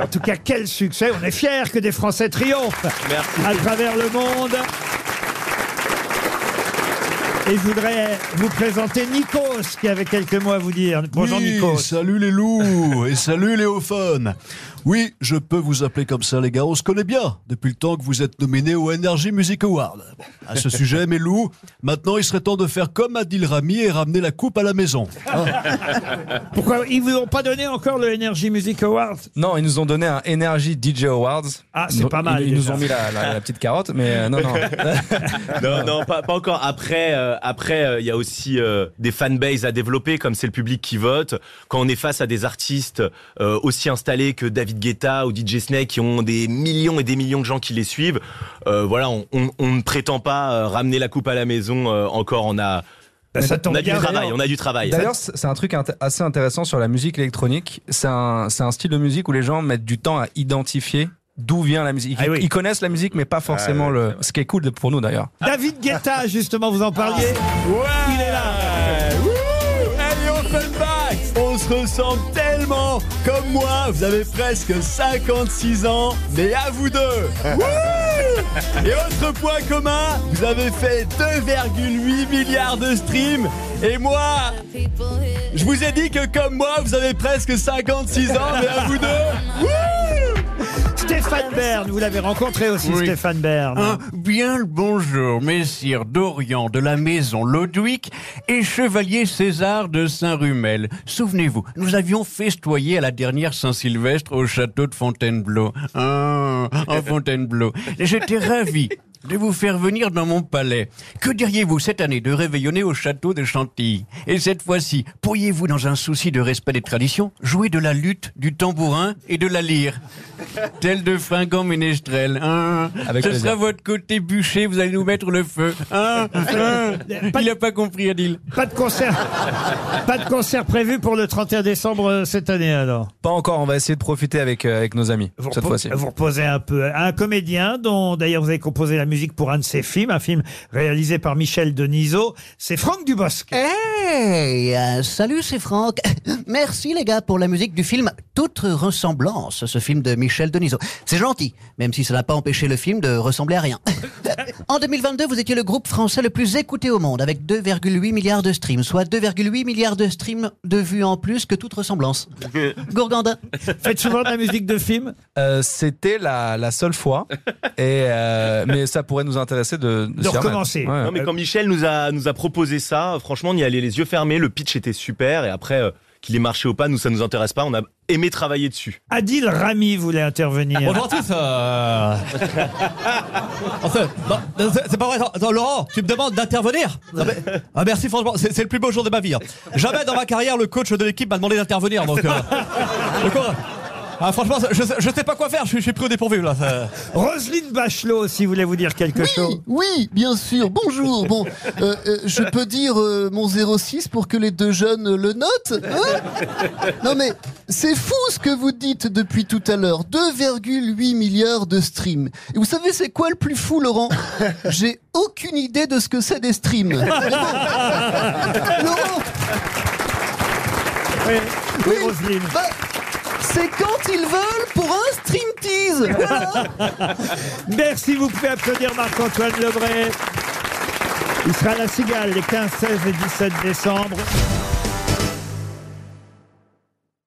En tout cas, quel succès. On est fiers que des Français triomphent à travers le monde. Et je voudrais vous présenter Nikos, qui avait quelques mots à vous dire. Bonjour Oui, Nikos. salut les loups et salut Léophone. Oui, je peux vous appeler comme ça les gars, on se connaît bien depuis le temps que vous êtes nominés au Energy Music Award. Bon, à ce sujet, mes loups, maintenant il serait temps de faire comme Adil Rami et ramener la coupe à la maison. Pourquoi ils vous ont pas donné encore le Energy Music Awards? Non, ils nous ont donné un Energy DJ Awards. Ah, c'est pas mal, Ils, ils nous ont mis la, la- la petite carotte, mais euh, non, non. Non, non, pas, pas encore. Après, euh, après, euh, il y a aussi euh, des fanbases à développer, comme c'est le public qui vote. Quand on est face à des artistes euh, aussi installés que David Guetta ou DJ Snake, qui ont des millions et des millions de gens qui les suivent, voilà, on, on- on ne prétend pas ramener la coupe à la maison encore. On a, ça on tombe a du travail. On a du travail. D'ailleurs, c'est un truc assez intéressant sur la musique électronique. C'est un, c'est un style de musique où les gens mettent du temps à identifier d'où vient la musique. Ils, Ah oui. ils connaissent la musique, mais pas forcément le. Ce qui est cool pour nous d'ailleurs. David Guetta, justement, vous en parliez. Il est là. Hey Offenbach On se ressemble tellement Comme moi, vous avez presque 56 ans, mais à vous deux Wouh Et autre point commun, vous avez fait 2,8 milliards de streams, et moi, je vous ai dit que comme moi, vous avez presque 56 ans, mais à vous deux Stéphane Bern, vous l'avez rencontré aussi, Oui. Stéphane Bern. Un bien le bonjour, messire Dorian de la maison Lodwick et chevalier César de Saint-Rumel. Souvenez-vous, nous avions festoyé à la dernière Saint-Sylvestre au château de Fontainebleau. Ah, en Fontainebleau. J'étais ravi de vous faire venir dans mon palais. Que diriez-vous cette année de réveillonner au château de Chantilly Et cette fois-ci, pourriez-vous, dans un souci de respect des traditions, jouer de la lutte, du tambourin et de la lyre Tel de fringant ménestrel. Hein Avec Ce plaisir. sera votre côté bûcher, vous allez nous mettre le feu. Hein Hein Il n'a pas compris, Adil. Pas de concert, pas de concert prévu pour le 31 décembre euh, cette année alors. Pas encore. On va essayer de profiter avec euh, avec nos amis Vous, cette fois-ci. vous reposez un peu. Un comédien dont d'ailleurs vous avez composé la musique pour un de ses films, un film réalisé par Michel Denisot, c'est Franck Dubosc. Hey, euh, salut, c'est Franck. Merci les gars pour la musique du film Toute ressemblance, ce film de Michel Denisot. C'est gentil, même si ça n'a pas empêché le film de ressembler à rien. en 2022, vous étiez le groupe français le plus écouté au monde, avec 2,8 milliards de streams, soit 2,8 milliards de streams de vues en plus que toute ressemblance. Gourgandin. Faites souvent de la musique de film Euh, C'était la, la seule fois, et euh, mais ça pourrait nous intéresser de, recommencer. Ouais. Non, mais quand Michel nous a, nous a proposé ça, franchement, on y allait les yeux fermés. Le pitch était super. Et après, euh, qu'il ait marché ou pas, nous, ça nous intéresse pas. On a aimé travailler dessus. Adil Rami voulait intervenir. Bonjour à tous. euh. Enfin, c'est- pas vrai. Attends, Laurent, tu me demandes d'intervenir Ah, mais- ah, Merci, franchement, c'est le plus beau jour de ma vie. hein. Jamais dans ma carrière le coach de l'équipe m'a demandé d'intervenir. Donc, euh, donc, euh, ah, franchement, je, sais- je sais pas quoi faire. Je, suis- je suis pris au dépourvu là. ça- Roselyne Bachelot, si vous voulez vous dire quelque chose. Oui, bien sûr. Bonjour. Bon, euh, euh, je peux dire euh, mon 06 pour que les deux jeunes le notent hein? Non mais c'est fou ce que vous dites depuis tout à l'heure. 2,8 milliards de streams. Et vous savez c'est quoi le plus fou, Laurent? J'ai aucune idée de ce que c'est des streams. Laurent, Oui, oui, Oui. Roselyne. bah, c'est quand ils veulent pour un stream tease. Merci, vous pouvez applaudir Marc-Antoine Lebray. Il sera à la Cigale les 15, 16 et 17 décembre.